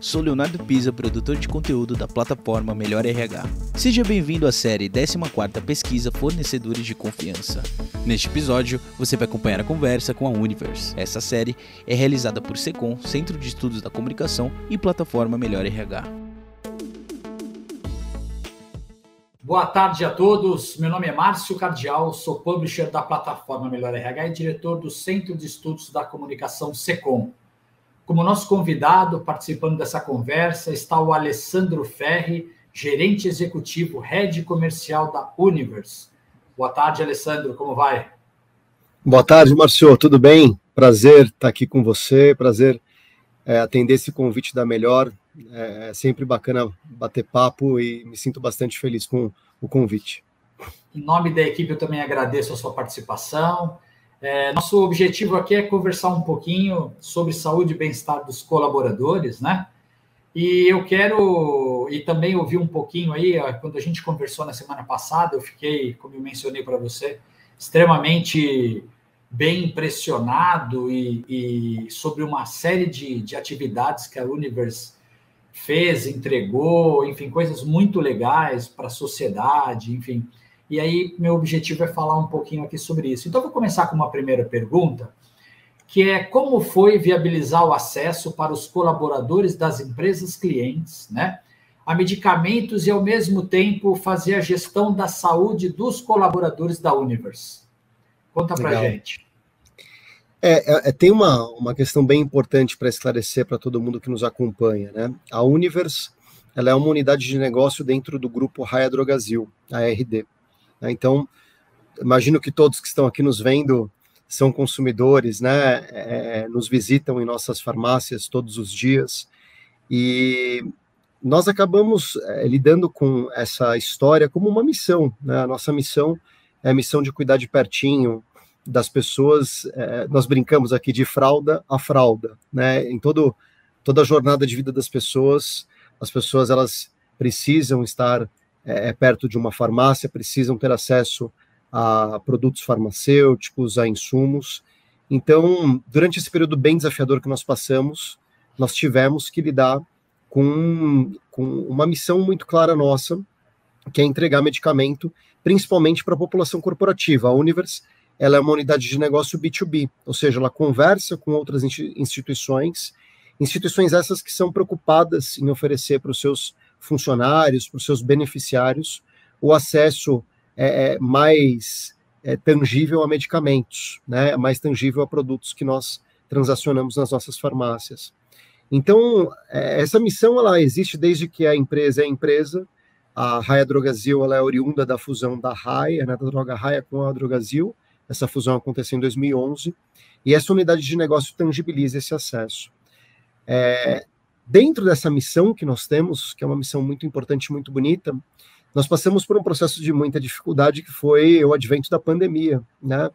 Sou Leonardo Pisa, produtor de conteúdo da plataforma Melhor RH. Seja bem-vindo à série 14ª Pesquisa Fornecedores de Confiança. Neste episódio, você vai acompanhar a conversa com a Universe. Essa série é realizada por Secom, Centro de Estudos da Comunicação e plataforma Melhor RH. Boa tarde a todos. Meu nome é Márcio Cardial, sou publisher da plataforma Melhor RH e diretor do Centro de Estudos da Comunicação Secom. Como nosso convidado, participando dessa conversa, está o Alessandro Ferri, gerente executivo, head comercial da Universe. Boa tarde, Alessandro, como vai? Boa tarde, Marcio, tudo bem? Prazer estar aqui com você, prazer é, atender esse convite da Melhor. É, é sempre bacana bater papo e me sinto bastante feliz com o convite. Em nome da equipe, eu também agradeço a sua participação. É, nosso objetivo aqui é conversar um pouquinho sobre saúde e bem-estar dos colaboradores, né? E eu quero e também ouvir um pouquinho aí, quando a gente conversou na semana passada, eu fiquei, como eu mencionei para você, extremamente bem impressionado e, e, sobre uma série de, de atividades que a Universe fez, entregou, enfim, coisas muito legais para a sociedade, enfim. E aí, meu objetivo é falar um pouquinho aqui sobre isso. Então, vou começar com uma primeira pergunta, que é como foi viabilizar o acesso para os colaboradores das empresas clientes, né? A medicamentos e, ao mesmo tempo, fazer a gestão da saúde dos colaboradores da Universe. Conta para gente. É, é, é, tem uma, uma questão bem importante para esclarecer para todo mundo que nos acompanha, né? A Universe ela é uma unidade de negócio dentro do grupo Raia Drogazil, a RD. Né? Então, imagino que todos que estão aqui nos vendo são consumidores, né? É, nos visitam em nossas farmácias todos os dias e nós acabamos é, lidando com essa história como uma missão. Né? A nossa missão é a missão de cuidar de pertinho das pessoas. É, nós brincamos aqui de fralda a fralda, né? Em todo, toda a jornada de vida das pessoas, as pessoas elas precisam estar é, é, perto de uma farmácia, precisam ter acesso a produtos farmacêuticos, a insumos. Então, durante esse período bem desafiador que nós passamos, nós tivemos que lidar com, com uma missão muito clara nossa, que é entregar medicamento, principalmente para a população corporativa. A Univers ela é uma unidade de negócio B2B, ou seja, ela conversa com outras instituições, instituições essas que são preocupadas em oferecer para os seus funcionários, para os seus beneficiários, o acesso é, é, mais é, tangível a medicamentos, né, mais tangível a produtos que nós transacionamos nas nossas farmácias. Então, é, essa missão ela existe desde que a empresa é empresa. A Raia Drogazil ela é oriunda da fusão da Raia, né, da Droga Raia com a Drogazil. Essa fusão aconteceu em 2011 e essa unidade de negócio tangibiliza esse acesso. É, Dentro dessa missão que nós temos, que é uma missão muito importante, muito bonita, nós passamos por um processo de muita dificuldade que foi o advento da pandemia, né?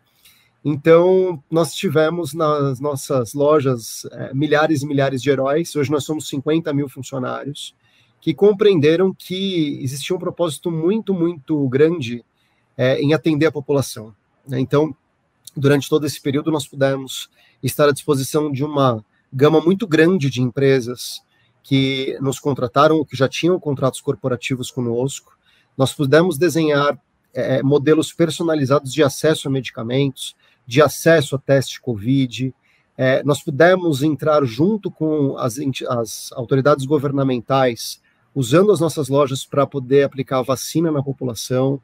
Então, nós tivemos nas nossas lojas é, milhares e milhares de heróis, hoje nós somos 50 mil funcionários, que compreenderam que existia um propósito muito, muito grande é, em atender a população. Né? Então, durante todo esse período, nós pudemos estar à disposição de uma gama muito grande de empresas que nos contrataram, que já tinham contratos corporativos conosco. Nós pudemos desenhar é, modelos personalizados de acesso a medicamentos, de acesso a teste COVID. É, nós pudemos entrar junto com as, as autoridades governamentais, usando as nossas lojas para poder aplicar a vacina na população.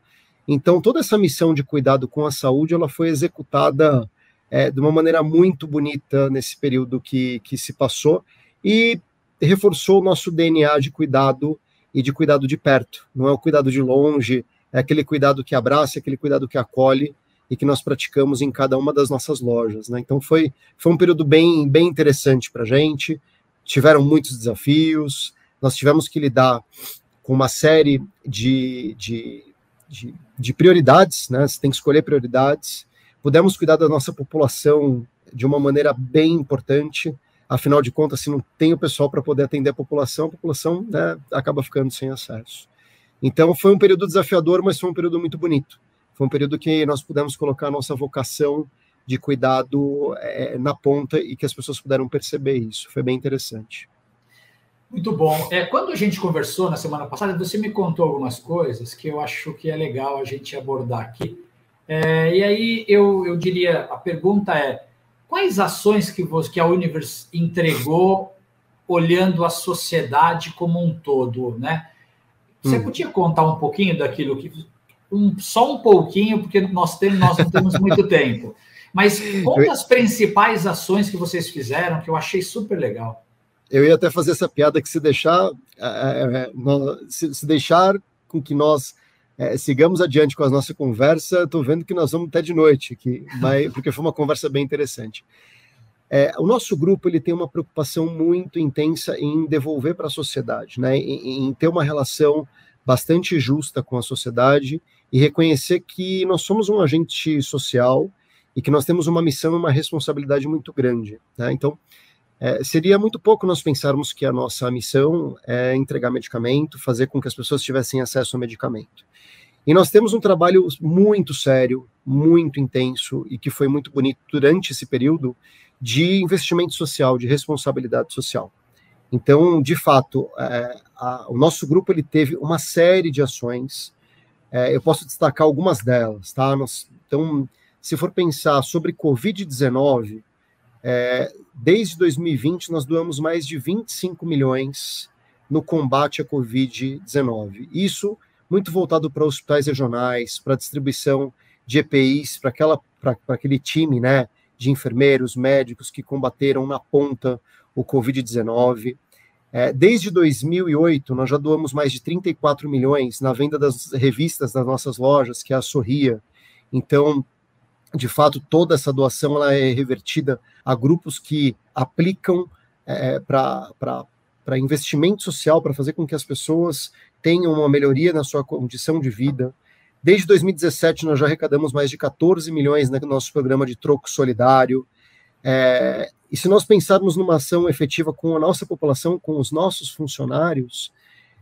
Então, toda essa missão de cuidado com a saúde, ela foi executada é, de uma maneira muito bonita nesse período que, que se passou e reforçou o nosso DNA de cuidado e de cuidado de perto. Não é o cuidado de longe, é aquele cuidado que abraça, é aquele cuidado que acolhe e que nós praticamos em cada uma das nossas lojas. Né? Então foi, foi um período bem, bem interessante para a gente. Tiveram muitos desafios, nós tivemos que lidar com uma série de, de, de, de prioridades, né? Você tem que escolher prioridades pudemos cuidar da nossa população de uma maneira bem importante. Afinal de contas, se não tem o pessoal para poder atender a população, a população né, acaba ficando sem acesso. Então, foi um período desafiador, mas foi um período muito bonito. Foi um período que nós pudemos colocar a nossa vocação de cuidado é, na ponta e que as pessoas puderam perceber isso. Foi bem interessante. Muito bom. É, quando a gente conversou na semana passada, você me contou algumas coisas que eu acho que é legal a gente abordar aqui. É, e aí eu, eu diria, a pergunta é, quais ações que, você, que a Universe entregou olhando a sociedade como um todo, né? Você hum. podia contar um pouquinho daquilo que um, só um pouquinho, porque nós temos nós não temos muito tempo. Mas conta as principais ações que vocês fizeram que eu achei super legal. Eu ia até fazer essa piada que se deixar é, se, se, deixar com que nós é, sigamos adiante com a nossa conversa, estou vendo que nós vamos até de noite, que, mas, porque foi uma conversa bem interessante. É, o nosso grupo ele tem uma preocupação muito intensa em devolver para a sociedade, né? Em, em, ter uma relação bastante justa com a sociedade e reconhecer que nós somos um agente social e que nós temos uma missão e uma responsabilidade muito grande. Né? Então, é, seria muito pouco nós pensarmos que a nossa missão é entregar medicamento, fazer com que as pessoas tivessem acesso ao medicamento. E nós temos um trabalho muito sério, muito intenso e que foi muito bonito durante esse período de investimento social, de responsabilidade social. Então, de fato, é, a, o nosso grupo ele teve uma série de ações. É, eu posso destacar algumas delas, tá? Nós, então, se for pensar sobre Covid-19, é, desde 2020 nós doamos mais de 25 milhões no combate à Covid-19. Isso muito voltado para hospitais regionais, para distribuição de EPIs, para aquele time, né? de enfermeiros, médicos que combateram na ponta o Covid-19. É, desde 2008, nós já doamos mais de 34 milhões na venda das revistas das nossas lojas, que é a Sorria. Então, de fato, toda essa doação ela é revertida a grupos que aplicam é, para investimento social, para fazer com que as pessoas tenham uma melhoria na sua condição de vida. Desde 2017, nós já arrecadamos mais de 14 milhões no nosso programa de troco solidário. É, e se nós pensarmos numa ação efetiva com a nossa população, com os nossos funcionários,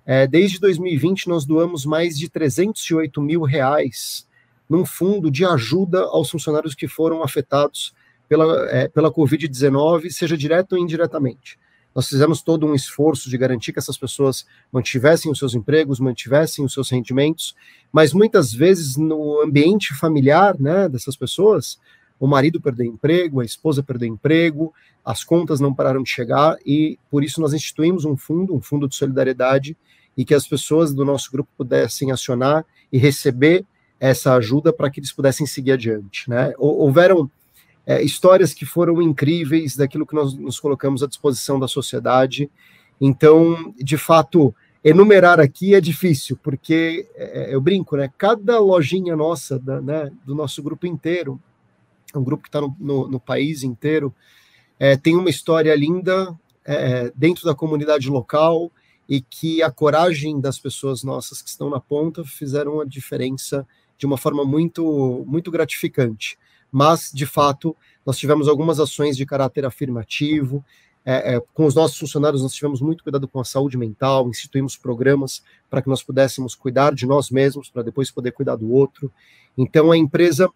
é, desde 2020 nós doamos mais de 308 mil reais num fundo de ajuda aos funcionários que foram afetados pela, é, pela Covid-19, seja direto ou indiretamente. Nós fizemos todo um esforço de garantir que essas pessoas mantivessem os seus empregos, mantivessem os seus rendimentos, mas muitas vezes no ambiente familiar né, dessas pessoas, o marido perdeu emprego, a esposa perdeu emprego, as contas não pararam de chegar e por isso nós instituímos um fundo, um fundo de solidariedade e que as pessoas do nosso grupo pudessem acionar e receber essa ajuda para que eles pudessem seguir adiante. Né? Houveram é, histórias que foram incríveis daquilo que nós nos colocamos à disposição da sociedade. Então, de fato, enumerar aqui é difícil, porque é, eu brinco, né? Cada lojinha nossa, da, né, do nosso grupo inteiro, um grupo que está no, no, no, país inteiro, é, tem uma história linda é, dentro da comunidade local e que a coragem das pessoas nossas que estão na ponta fizeram a diferença de uma forma muito, muito gratificante mas, de fato, nós tivemos algumas ações de caráter afirmativo. É, é, com os nossos funcionários, nós tivemos muito cuidado com a saúde mental, instituímos programas para que nós pudéssemos cuidar de nós mesmos, para depois poder cuidar do outro. Então, a empresa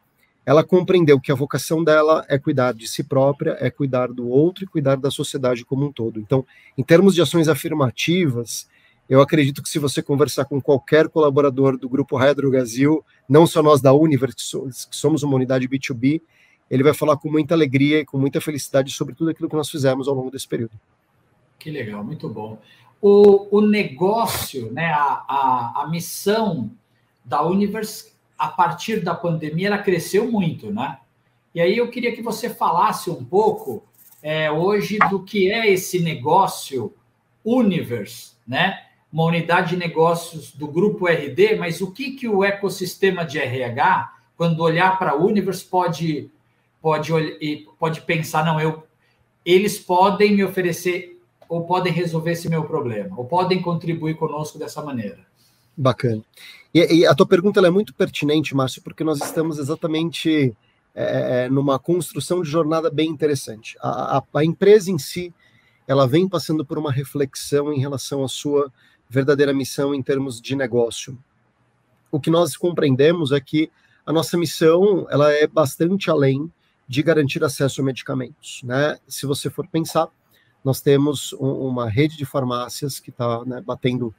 ela compreendeu que a vocação dela é cuidar de si própria, é cuidar do outro e cuidar da sociedade como um todo. Então, em termos de ações afirmativas, eu acredito que se você conversar com qualquer colaborador do grupo Hydro Brasil, não só nós da Univer, que somos uma unidade B2B, ele vai falar com muita alegria e com muita felicidade sobre tudo aquilo que nós fizemos ao longo desse período. Que legal, muito bom. O, o negócio, né, a, a, a missão da Univers, a partir da pandemia, ela cresceu muito, né? E aí eu queria que você falasse um pouco é, hoje do que é esse negócio Univers, né? Uma unidade de negócios do grupo RD, mas o que, que o ecossistema de RH, quando olhar para a Universe, pode, pode, pode pensar, não, eu, eles podem me oferecer ou podem resolver esse meu problema, ou podem contribuir conosco dessa maneira. Bacana. E, e a tua pergunta é muito pertinente, Márcio, porque nós estamos exatamente é, é, numa construção de jornada bem interessante. A, a, a empresa em si, ela vem passando por uma reflexão em relação à sua verdadeira missão em termos de negócio. O que nós compreendemos é que a nossa missão ela é bastante além de garantir acesso a medicamentos. Né? Se você for pensar, nós temos um, uma rede de farmácias que está né, batendo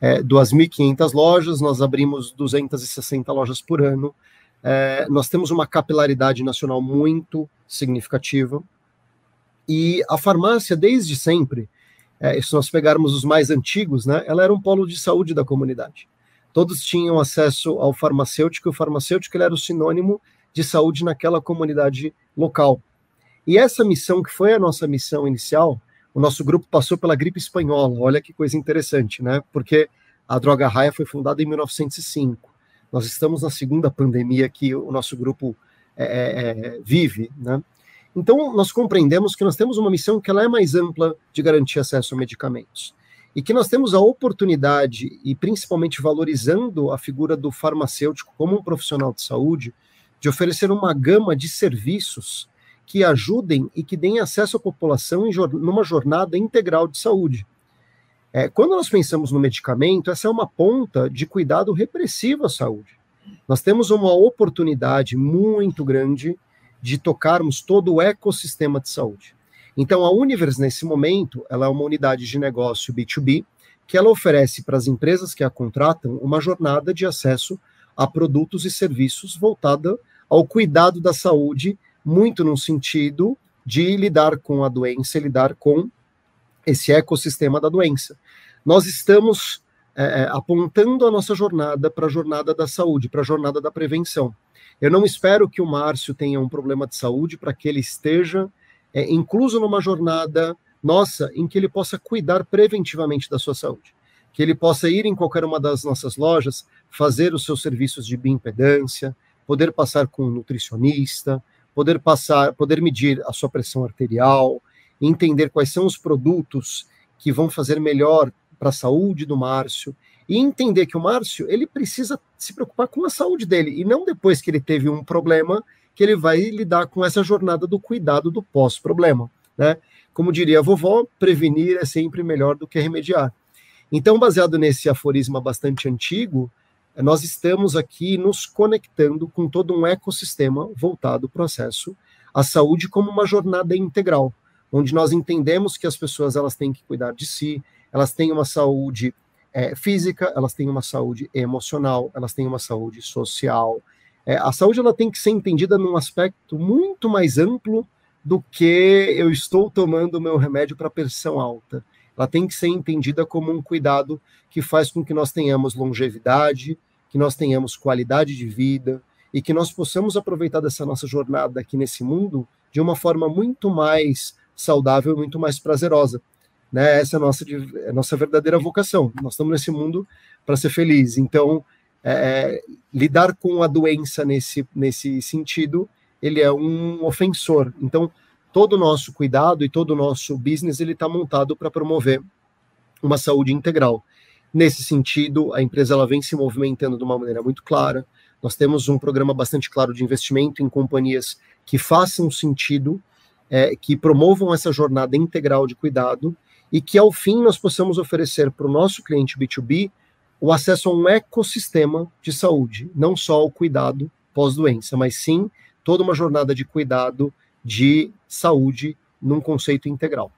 é, 2.500 lojas, nós abrimos 260 lojas por ano, é, nós temos uma capilaridade nacional muito significativa, e a farmácia, desde sempre, é, se nós pegarmos os mais antigos, né, ela era um polo de saúde da comunidade. Todos tinham acesso ao farmacêutico, e o farmacêutico era o sinônimo de saúde naquela comunidade local. E essa missão, que foi a nossa missão inicial, o nosso grupo passou pela gripe espanhola. Olha que coisa interessante, né? Porque a Droga Raia foi fundada em 1905. Nós estamos na segunda pandemia que o nosso grupo é, é, é, vive, né? Então, nós compreendemos que nós temos uma missão que ela é mais ampla de garantir acesso a medicamentos. E que nós temos a oportunidade, e principalmente valorizando a figura do farmacêutico como um profissional de saúde, de oferecer uma gama de serviços que ajudem e que deem acesso à população em numa jornada integral de saúde. É, quando nós pensamos no medicamento, essa é uma ponta de cuidado repressivo à saúde. Nós temos uma oportunidade muito grande de tocarmos todo o ecossistema de saúde. Então, a Univers, nesse momento, ela é uma unidade de negócio B2B, que ela oferece para as empresas que a contratam uma jornada de acesso a produtos e serviços voltada ao cuidado da saúde muito no sentido de lidar com a doença, lidar com esse ecossistema da doença. Nós estamos é, apontando a nossa jornada para a jornada da saúde, para a jornada da prevenção. Eu não espero que o Márcio tenha um problema de saúde para que ele esteja é, incluso numa jornada nossa em que ele possa cuidar preventivamente da sua saúde. Que ele possa ir em qualquer uma das nossas lojas, fazer os seus serviços de bioimpedância, poder passar com um nutricionista, poder passar, poder medir a sua pressão arterial, entender quais são os produtos que vão fazer melhor para a saúde do Márcio e entender que o Márcio ele precisa se preocupar com a saúde dele e não depois que ele teve um problema que ele vai lidar com essa jornada do cuidado do pós-problema, né? Como diria a vovó, prevenir é sempre melhor do que remediar. Então, baseado nesse aforisma bastante antigo, nós estamos aqui nos conectando com todo um ecossistema voltado para o acesso à saúde como uma jornada integral, onde nós entendemos que as pessoas elas têm que cuidar de si, elas têm uma saúde é, física, elas têm uma saúde emocional, elas têm uma saúde social. É, a saúde ela tem que ser entendida num aspecto muito mais amplo do que eu estou tomando meu remédio para pressão alta. Ela tem que ser entendida como um cuidado que faz com que nós tenhamos longevidade, que nós tenhamos qualidade de vida e que nós possamos aproveitar dessa nossa jornada aqui nesse mundo de uma forma muito mais saudável, muito mais prazerosa. Né? Essa é a nossa, é a nossa verdadeira vocação. Nós estamos nesse mundo para ser felizes. Então, é, é, lidar com a doença nesse, nesse sentido, ele é um ofensor. Então, todo o nosso cuidado e todo o nosso business ele está montado para promover uma saúde integral. Nesse sentido, a empresa ela vem se movimentando de uma maneira muito clara. Nós temos um programa bastante claro de investimento em companhias que façam sentido, é, que promovam essa jornada integral de cuidado e que, ao fim, nós possamos oferecer para o nosso cliente B2B o acesso a um ecossistema de saúde, não só o cuidado pós-doença, mas sim toda uma jornada de cuidado de saúde num conceito integral.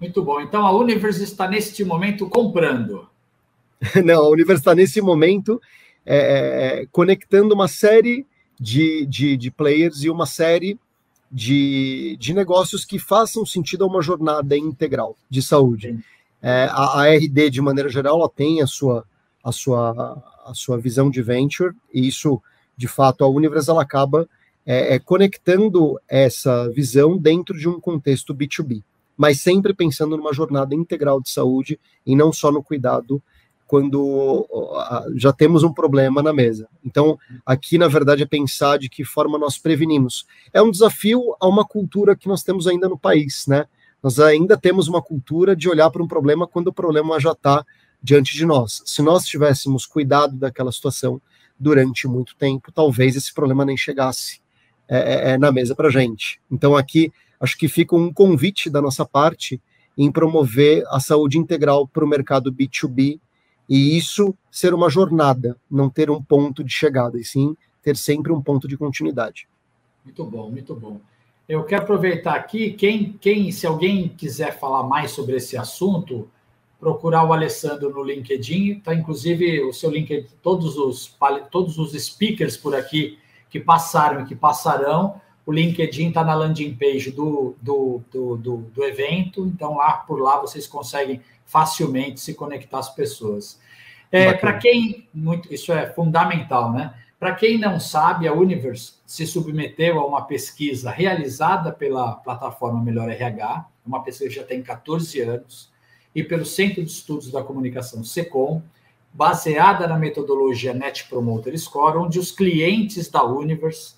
Muito bom. Então a Universe está neste momento comprando. Não, a Universe está nesse momento é, é, é, conectando uma série de, de, de, players e uma série de, de negócios que façam sentido a uma jornada integral de saúde. É, a, a, RD, de maneira geral, ela tem a sua, a, sua, a sua visão de venture, e isso, de fato, a Universe ela acaba é, é conectando essa visão dentro de um contexto B2B mas sempre pensando numa jornada integral de saúde e não só no cuidado quando já temos um problema na mesa. Então, aqui, na verdade, é pensar de que forma nós prevenimos. É um desafio a uma cultura que nós temos ainda no país, né? Nós ainda temos uma cultura de olhar para um problema quando o problema já está diante de nós. Se nós tivéssemos cuidado daquela situação durante muito tempo, talvez esse problema nem chegasse é, é, é na mesa para gente. Então, aqui acho que fica um convite da nossa parte em promover a saúde integral para o mercado B2B e isso ser uma jornada, não ter um ponto de chegada, e sim ter sempre um ponto de continuidade. Muito bom, muito bom. Eu quero aproveitar aqui, quem, quem, se alguém quiser falar mais sobre esse assunto, procurar o Alessandro no LinkedIn, tá inclusive o seu LinkedIn, todos os todos os speakers por aqui que passaram e que passarão, o LinkedIn está na landing page do, do, do, do, do evento, então lá por lá vocês conseguem facilmente se conectar às pessoas. É, Para quem muito, isso é fundamental, né? Para quem não sabe, a Universe se submeteu a uma pesquisa realizada pela plataforma Melhor RH, uma pesquisa que já tem 14 anos, e pelo Centro de Estudos da Comunicação SECOM, baseada na metodologia Net Promoter Score, onde os clientes da Universe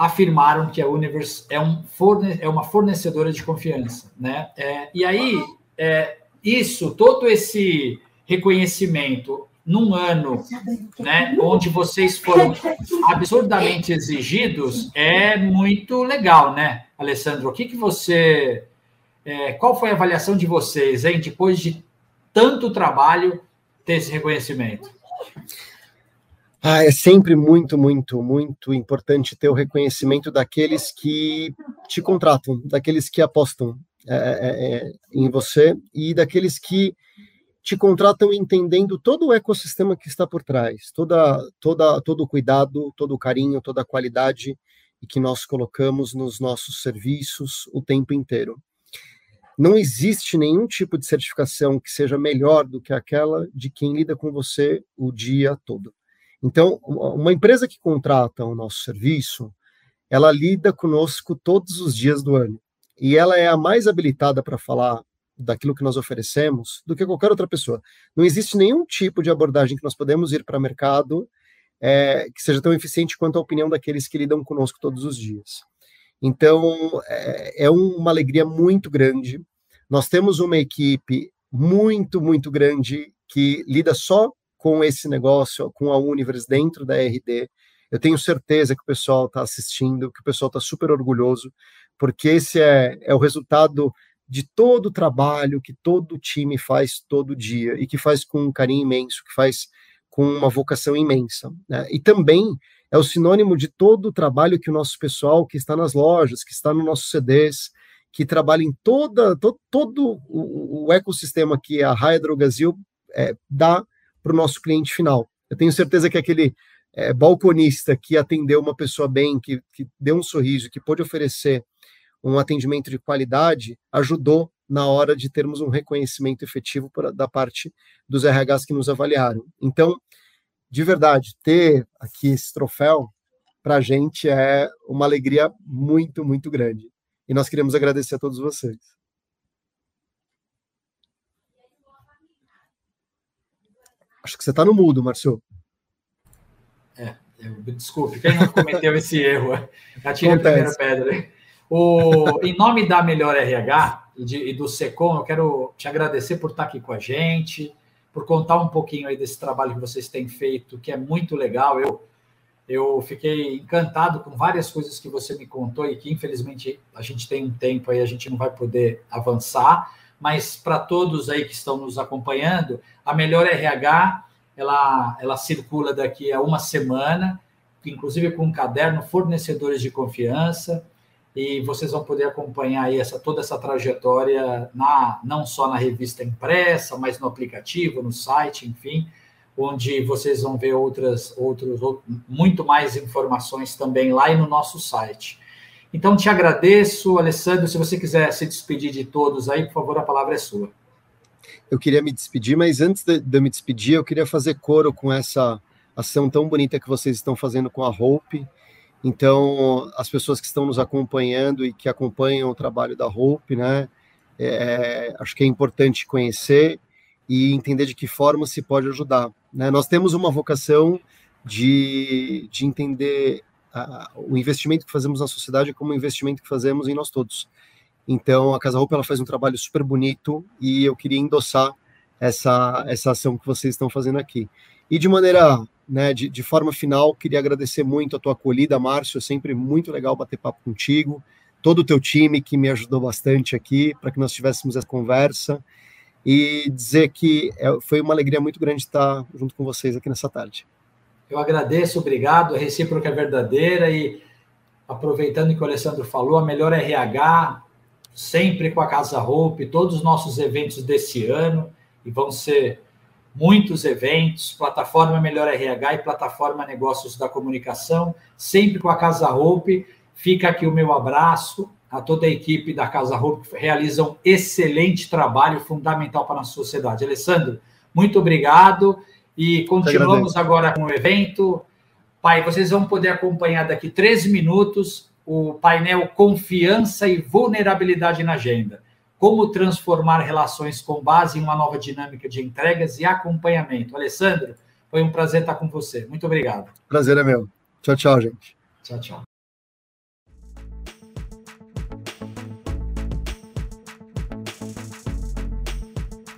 afirmaram que a Universe é, um forne é uma fornecedora de confiança, né? É, e aí, é, isso, todo esse reconhecimento num ano, né, onde vocês foram absurdamente exigidos, é muito legal, né, Alessandro? O que, que você. É, qual foi a avaliação de vocês, hein, depois de tanto trabalho, ter esse reconhecimento? Ah, é sempre muito, muito, muito importante ter o reconhecimento daqueles que te contratam, daqueles que apostam é, é, é em você e daqueles que te contratam entendendo todo o ecossistema que está por trás, toda, toda, todo o cuidado, todo o carinho, toda a qualidade que nós colocamos nos nossos serviços o tempo inteiro. Não existe nenhum tipo de certificação que seja melhor do que aquela de quem lida com você o dia todo. Então, uma empresa que contrata o nosso serviço, ela lida conosco todos os dias do ano. E ela é a mais habilitada para falar daquilo que nós oferecemos do que qualquer outra pessoa. Não existe nenhum tipo de abordagem que nós podemos ir para o mercado é, que seja tão eficiente quanto a opinião daqueles que lidam conosco todos os dias. Então, é, é uma alegria muito grande. Nós temos uma equipe muito, muito grande que lida só com esse negócio, com a Univers dentro da RD. Eu tenho certeza que o pessoal está assistindo, que o pessoal está super orgulhoso, porque esse é, é o resultado de todo o trabalho que todo time faz todo dia e que faz com um carinho imenso, que faz com uma vocação imensa. Né? E também é o sinônimo de todo o trabalho que o nosso pessoal que está nas lojas, que está no nossos CDs, que trabalha em toda, to, todo o, o, ecossistema que a Raia Drogasil é, dá para o nosso cliente final. Eu tenho certeza que aquele é, balconista que atendeu uma pessoa bem, que, que deu um sorriso, que pôde oferecer um atendimento de qualidade ajudou na hora de termos um reconhecimento efetivo pra, da parte dos RHs que nos avaliaram. Então, de verdade, ter aqui esse troféu para a gente é uma alegria muito, muito grande. E nós queremos agradecer a todos vocês. Acho que você está no mudo, Marcio. É, desculpe, quem não cometeu esse erro? Atira a primeira pedra. O, em nome da Melhor RH e, de, e, do SECOM, eu quero te agradecer por estar aqui com a gente, por contar um pouquinho aí desse trabalho que vocês têm feito, que é muito legal. Eu, eu fiquei encantado com várias coisas que você me contou e que, infelizmente, a gente tem um tempo aí, a gente não vai poder avançar, mas para todos aí que estão nos acompanhando, a Melhor RH, ela, ela circula daqui a uma semana, inclusive com um caderno Fornecedores de Confiança, e vocês vão poder acompanhar aí essa, toda essa trajetória na, não só na revista impressa, mas no aplicativo, no site, enfim, onde vocês vão ver outras, outros, muito mais informações também lá e no nosso site. Então, te agradeço, Alessandro. Se você quiser se despedir de todos aí, por favor, a palavra é sua. Eu queria me despedir, mas antes de, de eu me despedir, eu queria fazer coro com essa ação tão bonita que vocês estão fazendo com a Hope então, as pessoas que estão nos acompanhando e que acompanham o trabalho da Hope, né, é, acho que é importante conhecer e entender de que forma se pode ajudar. Né? Nós temos uma vocação de, de entender o investimento que fazemos na sociedade como um investimento que fazemos em nós todos. Então, a Casa Roupa ela faz um trabalho super bonito e eu queria endossar essa, essa ação que vocês estão fazendo aqui. E de maneira né, de, de, forma final, queria agradecer muito a tua acolhida, Márcio. É sempre muito legal bater papo contigo. Todo o teu time que me ajudou bastante aqui para que nós tivéssemos essa conversa. E dizer que é, foi uma alegria muito grande estar junto com vocês aqui nessa tarde. Eu agradeço, obrigado. A recíproca é verdadeira e aproveitando que o Alessandro falou, a melhor RH, sempre com a Casa Hope, todos os nossos eventos desse ano, e vão ser muitos eventos, plataforma Melhor RH e plataforma Negócios da Comunicação, sempre com a Casa Hope. Fica aqui o meu abraço a toda a equipe da Casa Hope, que realiza um excelente trabalho fundamental para a nossa sociedade. Alessandro, muito obrigado e continuamos agora com o evento. Pai, vocês vão poder acompanhar daqui três minutos o painel Confiança e Vulnerabilidade na Agenda. Como transformar relações com base em uma nova dinâmica de entregas e acompanhamento. Alessandro, foi um prazer estar com você. Muito obrigado. Prazer é meu. Tchau, tchau, gente. Tchau, tchau.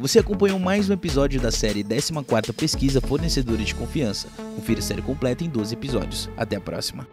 Você acompanhou mais um episódio da série 14ª Pesquisa Fornecedores de Confiança. Confira a série completa em 12 episódios. Até a próxima.